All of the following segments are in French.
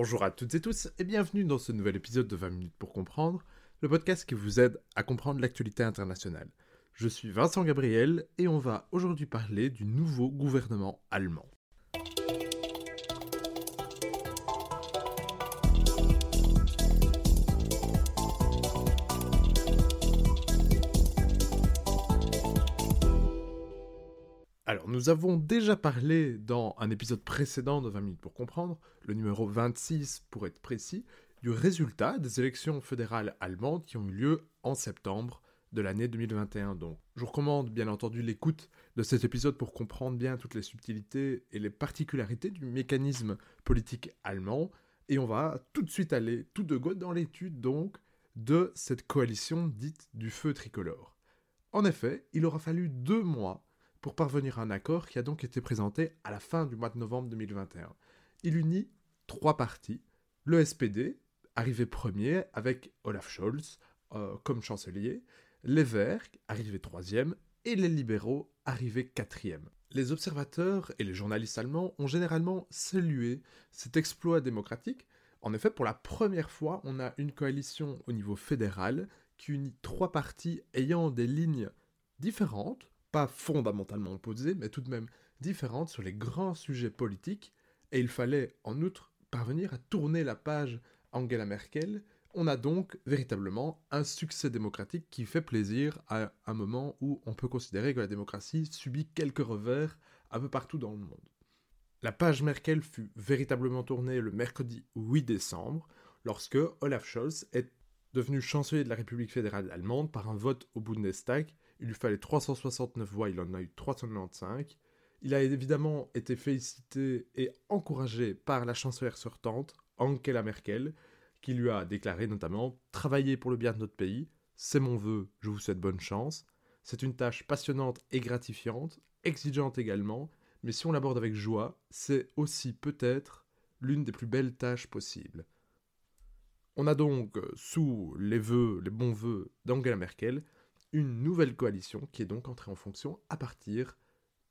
Bonjour à toutes et tous et bienvenue dans ce nouvel épisode de 20 minutes pour comprendre, le podcast qui vous aide à comprendre l'actualité internationale. Je suis Vincent Gabriel et on va aujourd'hui parler du nouveau gouvernement allemand. Nous avons déjà parlé dans un épisode précédent de 20 minutes pour comprendre, le numéro 26 pour être précis, du résultat des élections fédérales allemandes qui ont eu lieu en septembre de l'année 2021. Donc, je vous recommande bien entendu l'écoute de cet épisode pour comprendre bien toutes les subtilités et les particularités du mécanisme politique allemand. Et on va tout de suite aller tout de go dans l'étude donc de cette coalition dite du feu tricolore. En effet, il aura fallu deux mois pour parvenir à un accord qui a donc été présenté à la fin du mois de novembre 2021. Il unit trois partis, le SPD, arrivé premier avec Olaf Scholz euh, comme chancelier, les Verts, arrivé troisième, et les libéraux, arrivés quatrième. Les observateurs et les journalistes allemands ont généralement salué cet exploit démocratique. En effet, pour la première fois, on a une coalition au niveau fédéral qui unit trois partis ayant des lignes différentes, fondamentalement opposées, mais tout de même différentes sur les grands sujets politiques, et il fallait en outre parvenir à tourner la page Angela Merkel. On a donc véritablement un succès démocratique qui fait plaisir à un moment où on peut considérer que la démocratie subit quelques revers un peu partout dans le monde. La page Merkel fut véritablement tournée le mercredi 8 décembre, lorsque Olaf Scholz est devenu chancelier de la République fédérale allemande par un vote au Bundestag il lui fallait 369 voix, il en a eu 395. Il a évidemment été félicité et encouragé par la chancelière sortante, Angela Merkel, qui lui a déclaré notamment Travailler pour le bien de notre pays, c'est mon vœu, je vous souhaite bonne chance. C'est une tâche passionnante et gratifiante, exigeante également, mais si on l'aborde avec joie, c'est aussi peut-être l'une des plus belles tâches possibles. On a donc, sous les vœux, les bons vœux d'Angela Merkel, une nouvelle coalition qui est donc entrée en fonction à partir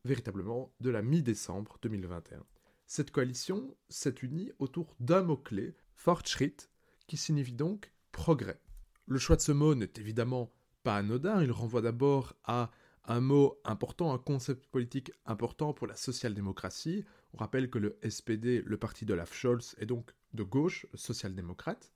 véritablement de la mi-décembre 2021. Cette coalition s'est unie autour d'un mot-clé, Fortschritt, qui signifie donc progrès. Le choix de ce mot n'est évidemment pas anodin, il renvoie d'abord à un mot important, un concept politique important pour la social-démocratie. On rappelle que le SPD, le parti de Olaf Scholz, est donc de gauche, social-démocrate.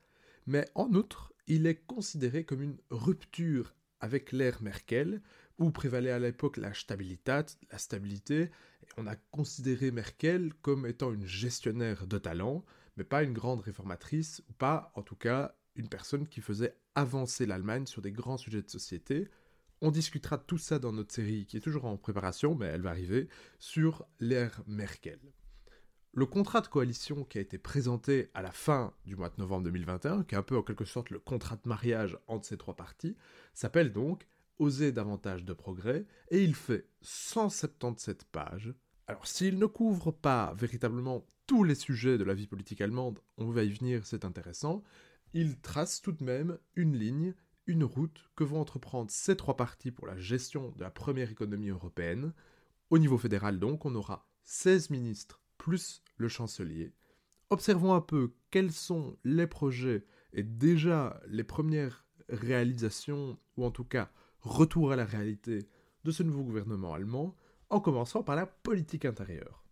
Mais en outre, il est considéré comme une rupture avec l'ère Merkel, où prévalait à l'époque la stabilité, la stabilité, on a considéré Merkel comme étant une gestionnaire de talent, mais pas une grande réformatrice, ou pas en tout cas une personne qui faisait avancer l'Allemagne sur des grands sujets de société. On discutera tout ça dans notre série qui est toujours en préparation, mais elle va arriver, sur l'ère Merkel. Le contrat de coalition qui a été présenté à la fin du mois de novembre 2021, qui est un peu en quelque sorte le contrat de mariage entre ces trois parties, s'appelle donc Oser davantage de progrès, et il fait 177 pages. Alors s'il ne couvre pas véritablement tous les sujets de la vie politique allemande, on va y venir, c'est intéressant, il trace tout de même une ligne, une route que vont entreprendre ces trois parties pour la gestion de la première économie européenne. Au niveau fédéral donc, on aura 16 ministres plus le chancelier. Observons un peu quels sont les projets et déjà les premières réalisations, ou en tout cas retour à la réalité de ce nouveau gouvernement allemand, en commençant par la politique intérieure.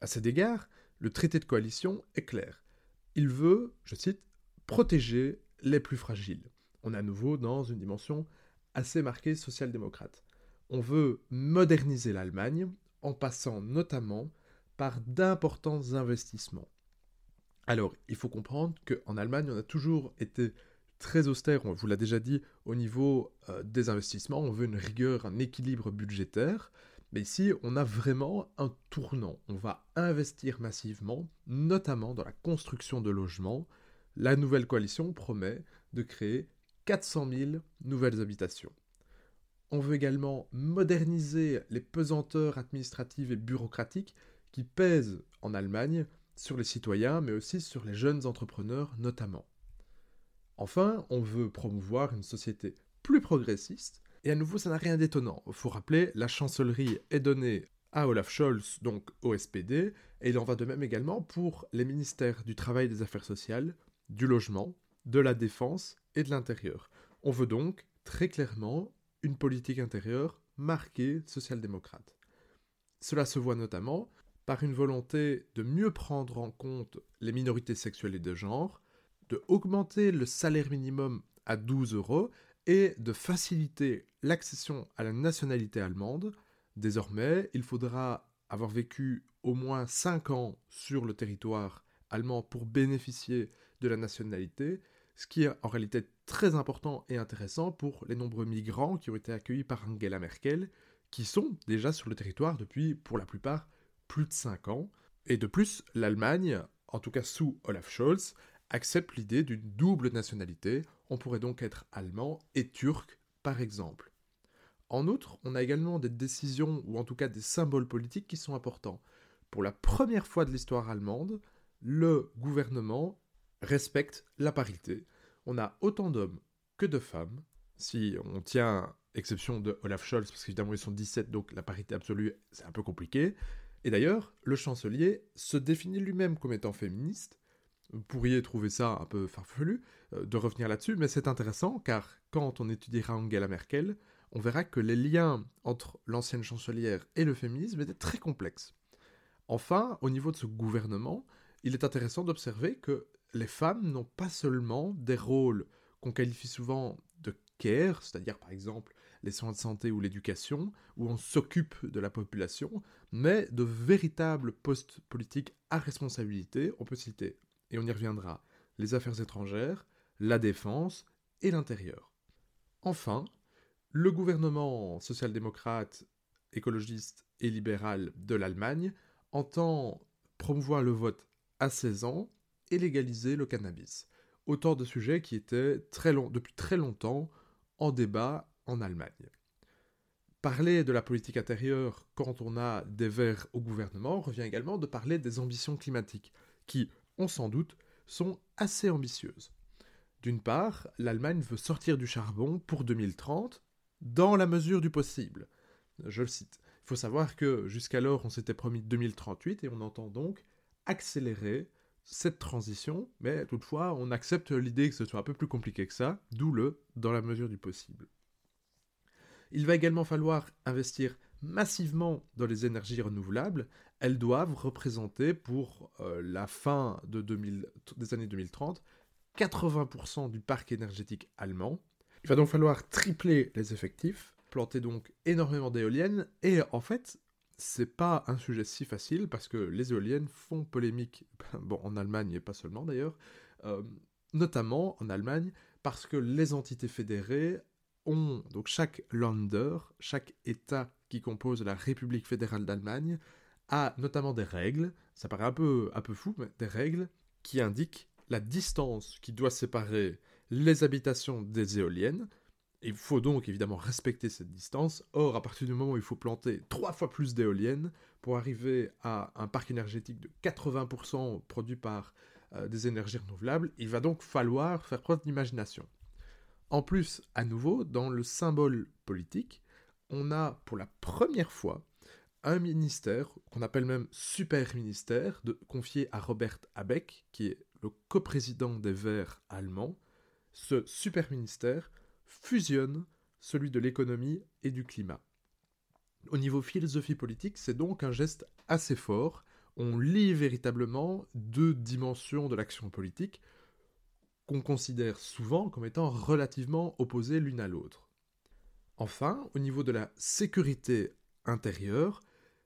À cet égard, le traité de coalition est clair. Il veut, je cite, protéger les plus fragiles. On est à nouveau dans une dimension assez marquée social-démocrate. On veut moderniser l'Allemagne en passant notamment par d'importants investissements. Alors, il faut comprendre qu'en Allemagne, on a toujours été très austère, on vous l'a déjà dit, au niveau euh, des investissements, on veut une rigueur, un équilibre budgétaire, mais ici, on a vraiment un tournant. On va investir massivement, notamment dans la construction de logements. La nouvelle coalition promet de créer 400 000 nouvelles habitations. On veut également moderniser les pesanteurs administratives et bureaucratiques qui pèse en Allemagne sur les citoyens, mais aussi sur les jeunes entrepreneurs notamment. Enfin, on veut promouvoir une société plus progressiste, et à nouveau ça n'a rien d'étonnant. Il faut rappeler, la chancellerie est donnée à Olaf Scholz, donc au SPD, et il en va de même également pour les ministères du Travail et des Affaires sociales, du Logement, de la Défense et de l'Intérieur. On veut donc très clairement une politique intérieure marquée social-démocrate. Cela se voit notamment par une volonté de mieux prendre en compte les minorités sexuelles et de genre, de augmenter le salaire minimum à 12 euros et de faciliter l'accession à la nationalité allemande. Désormais, il faudra avoir vécu au moins 5 ans sur le territoire allemand pour bénéficier de la nationalité, ce qui est en réalité très important et intéressant pour les nombreux migrants qui ont été accueillis par Angela Merkel, qui sont déjà sur le territoire depuis, pour la plupart, plus de 5 ans. Et de plus, l'Allemagne, en tout cas sous Olaf Scholz, accepte l'idée d'une double nationalité. On pourrait donc être allemand et turc, par exemple. En outre, on a également des décisions, ou en tout cas des symboles politiques qui sont importants. Pour la première fois de l'histoire allemande, le gouvernement respecte la parité. On a autant d'hommes que de femmes, si on tient exception de Olaf Scholz, parce qu'évidemment ils sont 17, donc la parité absolue, c'est un peu compliqué. Et d'ailleurs, le chancelier se définit lui-même comme étant féministe. Vous pourriez trouver ça un peu farfelu euh, de revenir là-dessus, mais c'est intéressant car quand on étudiera Angela Merkel, on verra que les liens entre l'ancienne chancelière et le féminisme étaient très complexes. Enfin, au niveau de ce gouvernement, il est intéressant d'observer que les femmes n'ont pas seulement des rôles qu'on qualifie souvent de care, c'est-à-dire par exemple les soins de santé ou l'éducation, où on s'occupe de la population, mais de véritables postes politiques à responsabilité, on peut citer, et on y reviendra, les affaires étrangères, la défense et l'intérieur. Enfin, le gouvernement social-démocrate, écologiste et libéral de l'Allemagne entend promouvoir le vote à 16 ans et légaliser le cannabis. Autant de sujets qui étaient depuis très longtemps en débat en Allemagne. Parler de la politique intérieure quand on a des verts au gouvernement revient également de parler des ambitions climatiques, qui, on s'en doute, sont assez ambitieuses. D'une part, l'Allemagne veut sortir du charbon pour 2030 dans la mesure du possible. Je le cite. Il faut savoir que jusqu'alors on s'était promis 2038 et on entend donc accélérer cette transition, mais toutefois on accepte l'idée que ce soit un peu plus compliqué que ça, d'où le dans la mesure du possible. Il va également falloir investir massivement dans les énergies renouvelables. Elles doivent représenter pour euh, la fin de des années 2030 80% du parc énergétique allemand. Il va donc falloir tripler les effectifs, planter donc énormément d'éoliennes, et en fait, c'est pas un sujet si facile parce que les éoliennes font polémique, bon, en Allemagne et pas seulement d'ailleurs, euh, notamment en Allemagne parce que les entités fédérées donc chaque Länder, chaque État qui compose la République fédérale d'Allemagne, a notamment des règles, ça paraît un peu, un peu fou, mais des règles qui indiquent la distance qui doit séparer les habitations des éoliennes. Il faut donc évidemment respecter cette distance. Or, à partir du moment où il faut planter trois fois plus d'éoliennes pour arriver à un parc énergétique de 80% produit par euh, des énergies renouvelables, il va donc falloir faire preuve d'imagination. En plus, à nouveau, dans le symbole politique, on a pour la première fois un ministère, qu'on appelle même super ministère, confié à Robert Habeck, qui est le coprésident des Verts allemands. Ce super ministère fusionne celui de l'économie et du climat. Au niveau philosophie politique, c'est donc un geste assez fort. On lie véritablement deux dimensions de l'action politique, considère souvent comme étant relativement opposées l'une à l'autre. Enfin, au niveau de la sécurité intérieure,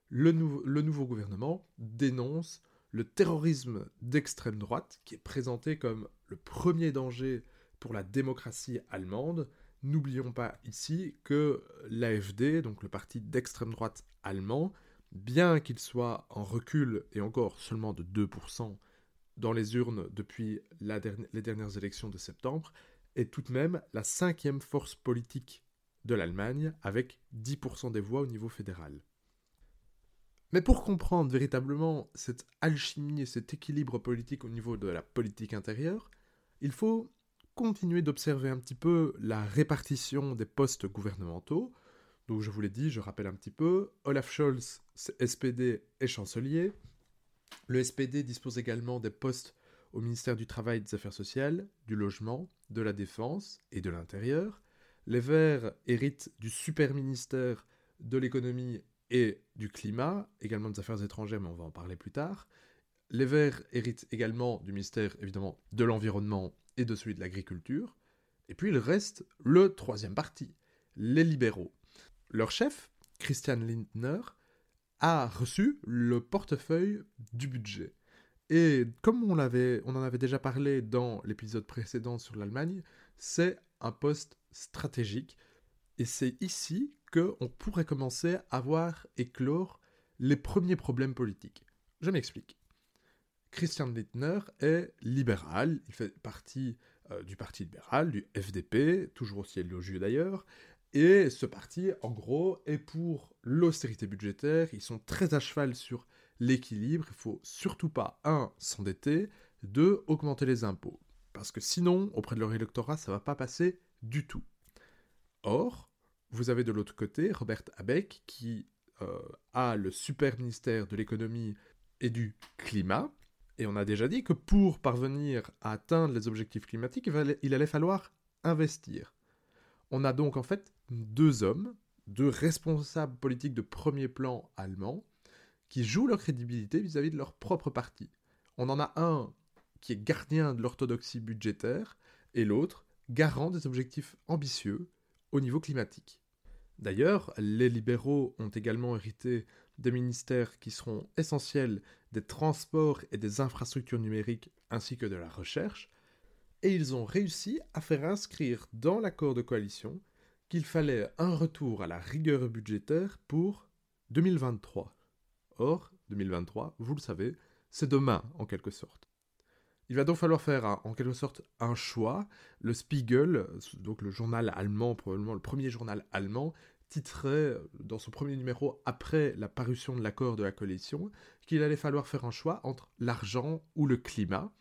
le, le, nouveau gouvernement dénonce le terrorisme d'extrême droite, qui est présenté comme le premier danger pour la démocratie allemande. N'oublions pas ici que l'AFD, donc le parti d'extrême droite allemand, bien qu'il soit en recul et encore seulement de 2% dans les urnes depuis les dernières élections de septembre, est tout de même la cinquième force politique de l'Allemagne, avec 10% des voix au niveau fédéral. Mais pour comprendre véritablement cette alchimie et cet équilibre politique au niveau de la politique intérieure, il faut continuer d'observer un petit peu la répartition des postes gouvernementaux. Donc je vous l'ai dit, je rappelle un petit peu, Olaf Scholz, SPD et chancelier. Le SPD dispose également des postes au ministère du Travail des Affaires sociales, du Logement, de la Défense et de l'Intérieur. Les Verts héritent du super ministère de l'économie et du climat, également des Affaires étrangères, mais on va en parler plus tard. Les Verts héritent également du ministère, évidemment, de l'Environnement et de celui de l'Agriculture. Et puis il reste le troisième parti, les libéraux. Leur chef, Christian Lindner, reçu le portefeuille du budget. Et comme on, on en avait déjà parlé dans l'épisode précédent sur l'Allemagne, c'est un poste stratégique. Et c'est ici qu'on pourrait commencer à voir éclore les premiers problèmes politiques. Je m'explique. Christian Lindner est libéral, il fait partie euh, du Parti libéral, du FDP, toujours aussi élogieux d'ailleurs, et ce parti, en gros, est pour l'austérité budgétaire, ils sont très à cheval sur l'équilibre, il faut surtout pas, un, s'endetter, deux, augmenter les impôts. Parce que sinon, auprès de leur électorat, ça va pas passer du tout. Or, vous avez de l'autre côté Robert Habeck qui euh, a le super ministère de l'économie et du climat, et on a déjà dit que pour parvenir à atteindre les objectifs climatiques, il allait falloir investir. On a donc en fait deux hommes, deux responsables politiques de premier plan allemands, qui jouent leur crédibilité vis-à-vis de leur propre parti. On en a un qui est gardien de l'orthodoxie budgétaire, et l'autre garant des objectifs ambitieux au niveau climatique. D'ailleurs, les libéraux ont également hérité des ministères qui seront essentiels des transports et des infrastructures numériques ainsi que de la recherche, et ils ont réussi à faire inscrire dans l'accord de coalition qu'il fallait un retour à la rigueur budgétaire pour 2023. Or, 2023, vous le savez, c'est demain en quelque sorte. Il va donc falloir faire en quelque sorte un choix. Le Spiegel, donc le journal allemand, probablement le premier journal allemand, titrait dans son premier numéro après la parution de l'accord de la coalition qu'il allait falloir faire un choix entre l'argent ou le climat.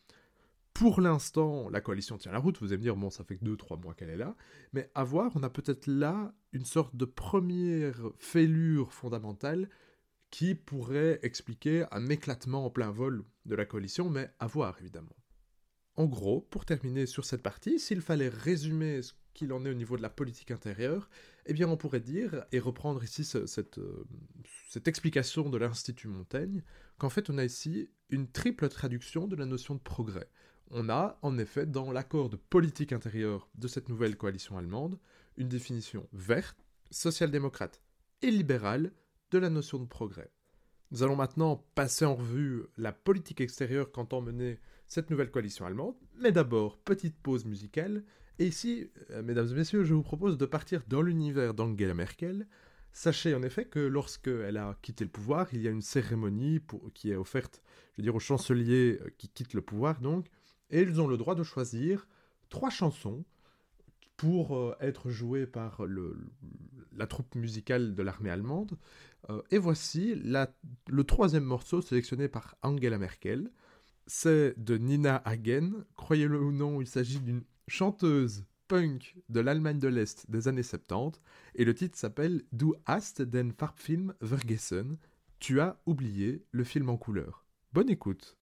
Pour l'instant, la coalition tient la route, vous allez me dire, bon, ça fait que 2-3 mois qu'elle est là, mais à voir, on a peut-être là une sorte de première fêlure fondamentale qui pourrait expliquer un éclatement en plein vol de la coalition, mais à voir évidemment. En gros, pour terminer sur cette partie, s'il fallait résumer ce qu'il en est au niveau de la politique intérieure, eh bien on pourrait dire, et reprendre ici cette, euh, cette explication de l'Institut Montaigne, qu'en fait on a ici une triple traduction de la notion de progrès. On a en effet dans l'accord de politique intérieure de cette nouvelle coalition allemande une définition verte, social-démocrate et libérale de la notion de progrès. Nous allons maintenant passer en revue la politique extérieure qu'entend mener cette nouvelle coalition allemande, mais d'abord, petite pause musicale, et ici, euh, mesdames et messieurs, je vous propose de partir dans l'univers d'Angela Merkel. Sachez en effet que lorsqu'elle a quitté le pouvoir, il y a une cérémonie qui est offerte, je veux dire, aux chanceliers euh, qui quittent le pouvoir, donc, et ils ont le droit de choisir trois chansons pour euh, être jouées par la troupe musicale de l'armée allemande. Euh, et voici le troisième morceau sélectionné par Angela Merkel. C'est de Nina Hagen. Croyez-le ou non, il s'agit d'une chanteuse punk de l'Allemagne de l'Est des années 70. Et le titre s'appelle Du hast den Farbfilm vergessen. Tu as oublié le film en couleur. Bonne écoute.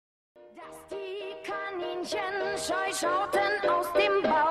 Scheu schauten aus dem Bau.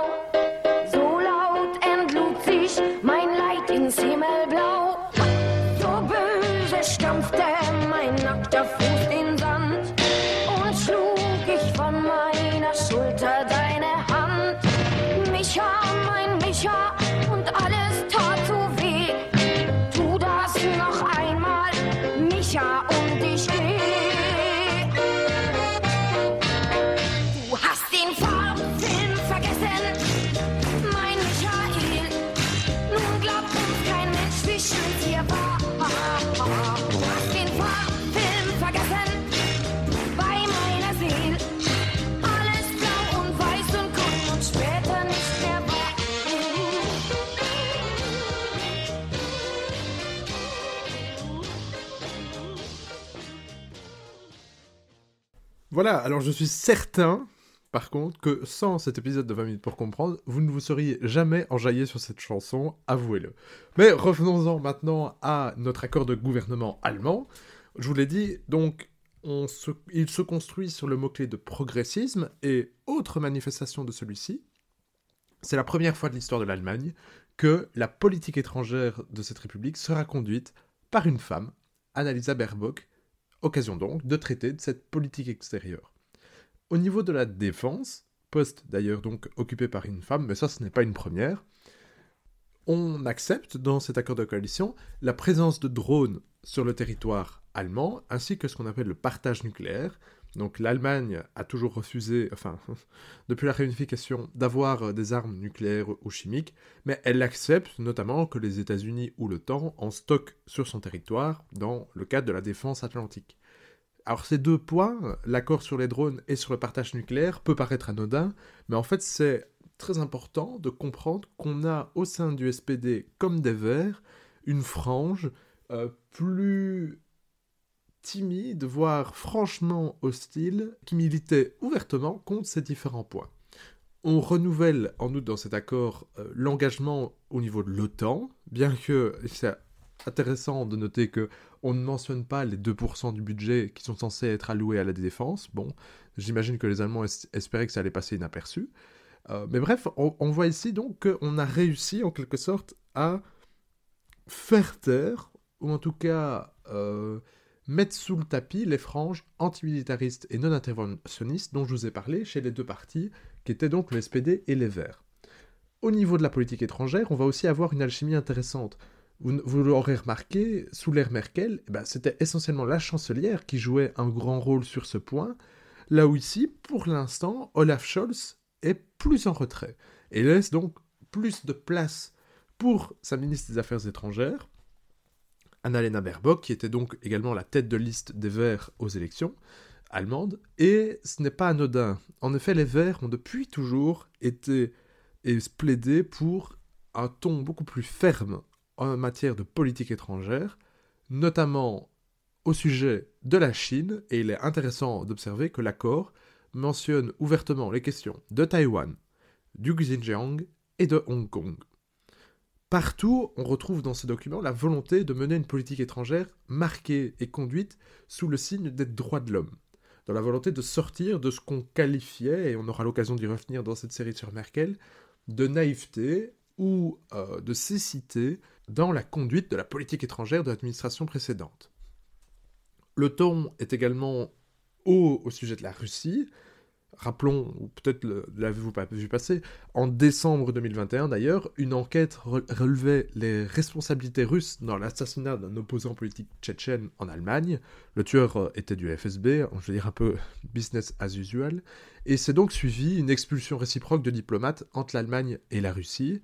Voilà, alors je suis certain par contre, que sans cet épisode de 20 minutes pour comprendre, vous ne vous seriez jamais enjaillé sur cette chanson, avouez-le. Mais revenons-en maintenant à notre accord de gouvernement allemand. Je vous l'ai dit, donc, il se construit sur le mot-clé de progressisme, et autre manifestation de celui-ci, c'est la première fois de l'histoire de l'Allemagne que la politique étrangère de cette république sera conduite par une femme, Annalisa Baerbock, occasion donc de traiter de cette politique extérieure. Au niveau de la défense, poste d'ailleurs donc occupé par une femme, mais ça ce n'est pas une première, on accepte dans cet accord de coalition la présence de drones sur le territoire allemand, ainsi que ce qu'on appelle le partage nucléaire. Donc l'Allemagne a toujours refusé, enfin, depuis la réunification, d'avoir des armes nucléaires ou chimiques, mais elle accepte notamment que les États-Unis ou l'OTAN en stockent sur son territoire dans le cadre de la défense atlantique. Alors ces deux points, l'accord sur les drones et sur le partage nucléaire, peut paraître anodin, mais en fait c'est très important de comprendre qu'on a au sein du SPD, comme des Verts, une frange euh, plus timide, voire franchement hostile, qui militait ouvertement contre ces différents points. On renouvelle en outre dans cet accord euh, l'engagement au niveau de l'OTAN, bien que c'est intéressant de noter que on ne mentionne pas les 2% du budget qui sont censés être alloués à la défense. Bon, j'imagine que les Allemands espéraient que ça allait passer inaperçu. Euh, mais bref, on, voit ici donc qu'on a réussi en quelque sorte à faire taire, ou en tout cas euh, mettre sous le tapis les franges antimilitaristes et non interventionnistes dont je vous ai parlé chez les deux partis, qui étaient donc le SPD et les Verts. Au niveau de la politique étrangère, on va aussi avoir une alchimie intéressante. Vous, l'aurez remarqué, sous l'ère Merkel, eh ben, c'était essentiellement la chancelière qui jouait un grand rôle sur ce point, là où ici, pour l'instant, Olaf Scholz est plus en retrait, et laisse donc plus de place pour sa ministre des Affaires étrangères, Annalena Baerbock, qui était donc également la tête de liste des Verts aux élections allemandes, et ce n'est pas anodin. En effet, les Verts ont depuis toujours été et plaidé pour un ton beaucoup plus ferme en matière de politique étrangère, notamment au sujet de la Chine, et il est intéressant d'observer que l'accord mentionne ouvertement les questions de Taïwan, du Xinjiang et de Hong Kong. Partout, on retrouve dans ce document la volonté de mener une politique étrangère marquée et conduite sous le signe des droits de l'homme, dans la volonté de sortir de ce qu'on qualifiait, et on aura l'occasion d'y revenir dans cette série sur Merkel, de naïveté ou euh, de cécité dans la conduite de la politique étrangère de l'administration précédente. Le ton est également haut au sujet de la Russie. Rappelons, ou peut-être l'avez-vous pas vu passer, en décembre 2021 d'ailleurs, une enquête relevait les responsabilités russes dans l'assassinat d'un opposant politique tchétchène en Allemagne. Le tueur euh, était du FSB, je veux dire un peu business as usual, et c'est donc suivi une expulsion réciproque de diplomates entre l'Allemagne et la Russie.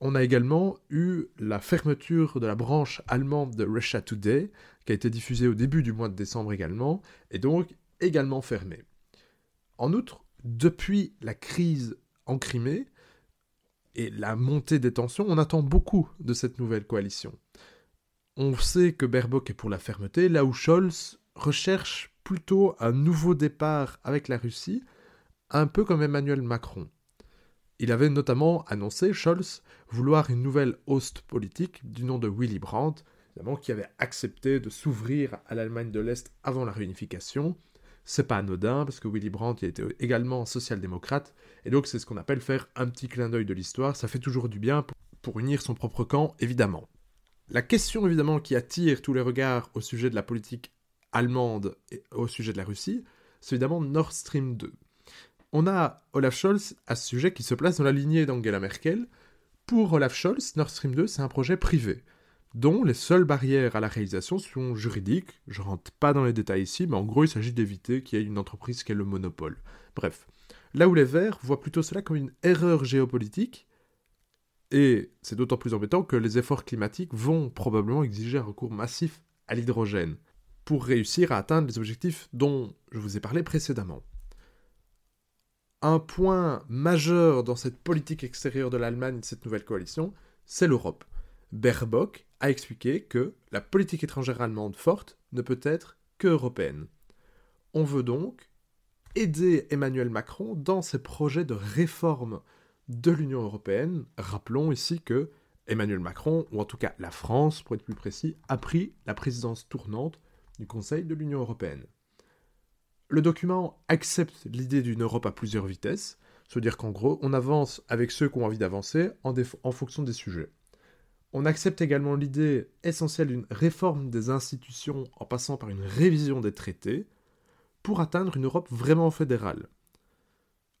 On a également eu la fermeture de la branche allemande de Russia Today, qui a été diffusée au début du mois de décembre également, et donc également fermée. En outre, depuis la crise en Crimée et la montée des tensions, on attend beaucoup de cette nouvelle coalition. On sait que Baerbock est pour la fermeté, là où Scholz recherche plutôt un nouveau départ avec la Russie, un peu comme Emmanuel Macron. Il avait notamment annoncé, Scholz, vouloir une nouvelle host politique du nom de Willy Brandt, qui avait accepté de s'ouvrir à l'Allemagne de l'Est avant la réunification. C'est pas anodin, parce que Willy Brandt était également social-démocrate, et donc c'est ce qu'on appelle faire un petit clin d'œil de l'histoire, ça fait toujours du bien pour unir son propre camp, évidemment. La question évidemment qui attire tous les regards au sujet de la politique allemande et au sujet de la Russie, c'est évidemment Nord Stream 2 on a Olaf Scholz à ce sujet qui se place dans la lignée d'Angela Merkel. Pour Olaf Scholz, Nord Stream 2, c'est un projet privé, dont les seules barrières à la réalisation sont juridiques. Je rentre pas dans les détails ici, mais en gros, il s'agit d'éviter qu'il y ait une entreprise qui ait le monopole. Bref. Là où les Verts voient plutôt cela comme une erreur géopolitique, et c'est d'autant plus embêtant que les efforts climatiques vont probablement exiger un recours massif à l'hydrogène pour réussir à atteindre les objectifs dont je vous ai parlé précédemment un point majeur dans cette politique extérieure de l'Allemagne, de cette nouvelle coalition, c'est l'Europe. Baerbock a expliqué que la politique étrangère allemande forte ne peut être que européenne. On veut donc aider Emmanuel Macron dans ses projets de réforme de l'Union européenne. Rappelons ici que Emmanuel Macron, ou en tout cas la France pour être plus précis, a pris la présidence tournante du Conseil de l'Union européenne. Le document accepte l'idée d'une Europe à plusieurs vitesses, c'est-à-dire qu'en gros, on avance avec ceux qui ont envie d'avancer en fonction des sujets. On accepte également l'idée essentielle d'une réforme des institutions en passant par une révision des traités pour atteindre une Europe vraiment fédérale.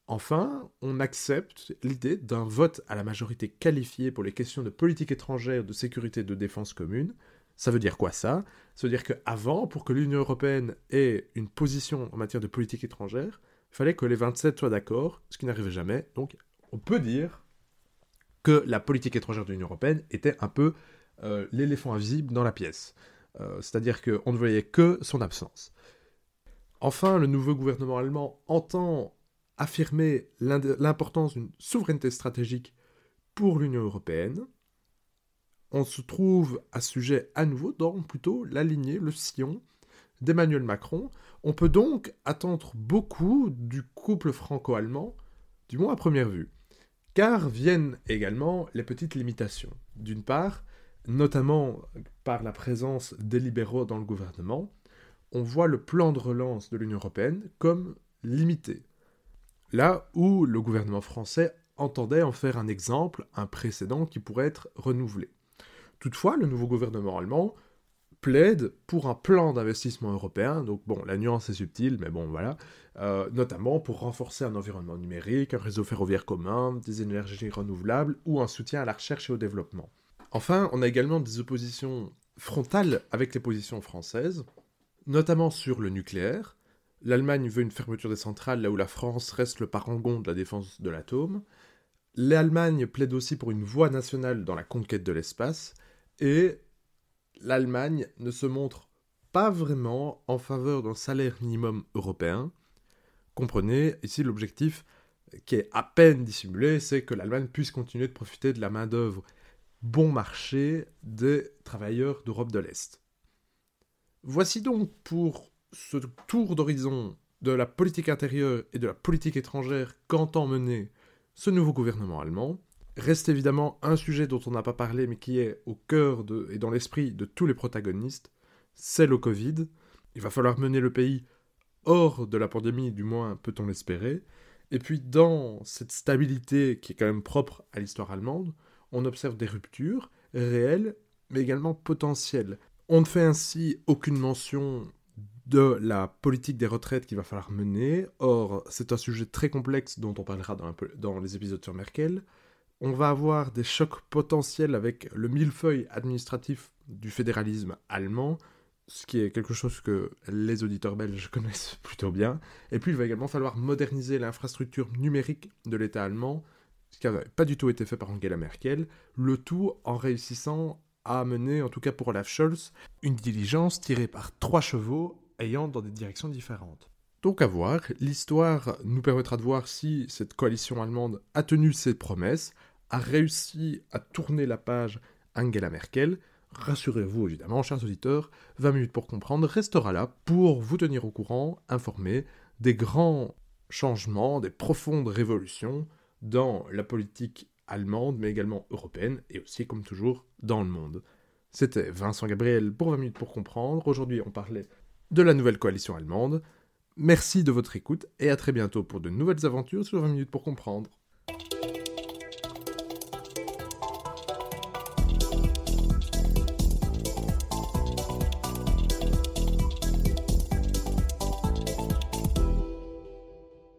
Enfin, on accepte l'idée d'un vote à la majorité qualifiée pour les questions de politique étrangère, de sécurité et de défense commune. Ça veut dire quoi ça? Ça veut dire qu'avant, pour que l'Union européenne ait une position en matière de politique étrangère, il fallait que les 27 soient d'accord, ce qui n'arrivait jamais. Donc, on peut dire que la politique étrangère de l'Union européenne était un peu euh, l'éléphant invisible dans la pièce. Euh, c'est-à-dire qu'on ne voyait que son absence. Enfin, le nouveau gouvernement allemand entend affirmer l'importance d'une souveraineté stratégique pour l'Union européenne. On se trouve à ce sujet à nouveau dans plutôt la lignée, le sillon d'Emmanuel Macron. On peut donc attendre beaucoup du couple franco-allemand, du moins à première vue. Car viennent également les petites limitations. D'une part, notamment par la présence des libéraux dans le gouvernement, on voit le plan de relance de l'Union européenne comme limité. Là où le gouvernement français entendait en faire un exemple, un précédent qui pourrait être renouvelé. Toutefois, le nouveau gouvernement allemand plaide pour un plan d'investissement européen, donc bon, la nuance est subtile, mais bon, voilà, euh, notamment pour renforcer un environnement numérique, un réseau ferroviaire commun, des énergies renouvelables ou un soutien à la recherche et au développement. Enfin, on a également des oppositions frontales avec les positions françaises, notamment sur le nucléaire. L'Allemagne veut une fermeture des centrales là où la France reste le parangon de la défense de l'atome. L'Allemagne plaide aussi pour une voie nationale dans la conquête de l'espace. Et l'Allemagne ne se montre pas vraiment en faveur d'un salaire minimum européen. Comprenez, ici l'objectif qui est à peine dissimulé, c'est que l'Allemagne puisse continuer de profiter de la main-d'œuvre bon marché des travailleurs d'Europe de l'Est. Voici donc pour ce tour d'horizon de la politique intérieure et de la politique étrangère qu'entend mener ce nouveau gouvernement allemand. Reste évidemment un sujet dont on n'a pas parlé mais qui est au cœur et dans l'esprit de tous les protagonistes, c'est le Covid. Il va falloir mener le pays hors de la pandémie, du moins peut-on l'espérer. Et puis dans cette stabilité qui est quand même propre à l'histoire allemande, on observe des ruptures réelles mais également potentielles. On ne fait ainsi aucune mention de la politique des retraites qu'il va falloir mener. Or, c'est un sujet très complexe dont on parlera dans, les épisodes sur Merkel. On va avoir des chocs potentiels avec le millefeuille administratif du fédéralisme allemand, ce qui est quelque chose que les auditeurs belges connaissent plutôt bien. Et puis, il va également falloir moderniser l'infrastructure numérique de l'État allemand, ce qui n'avait pas du tout été fait par Angela Merkel, le tout en réussissant a amené, en tout cas pour Olaf Scholz, une diligence tirée par trois chevaux ayant dans des directions différentes. Donc à voir, l'histoire nous permettra de voir si cette coalition allemande a tenu ses promesses, a réussi à tourner la page Angela Merkel. Rassurez-vous évidemment, chers auditeurs, 20 minutes pour comprendre restera là pour vous tenir au courant, informer des grands changements, des profondes révolutions dans la politique allemande, mais également européenne, et aussi, comme toujours, dans le monde. C'était Vincent Gabriel pour 20 minutes pour comprendre. Aujourd'hui, on parlait de la nouvelle coalition allemande. Merci de votre écoute, et à très bientôt pour de nouvelles aventures sur 20 minutes pour comprendre.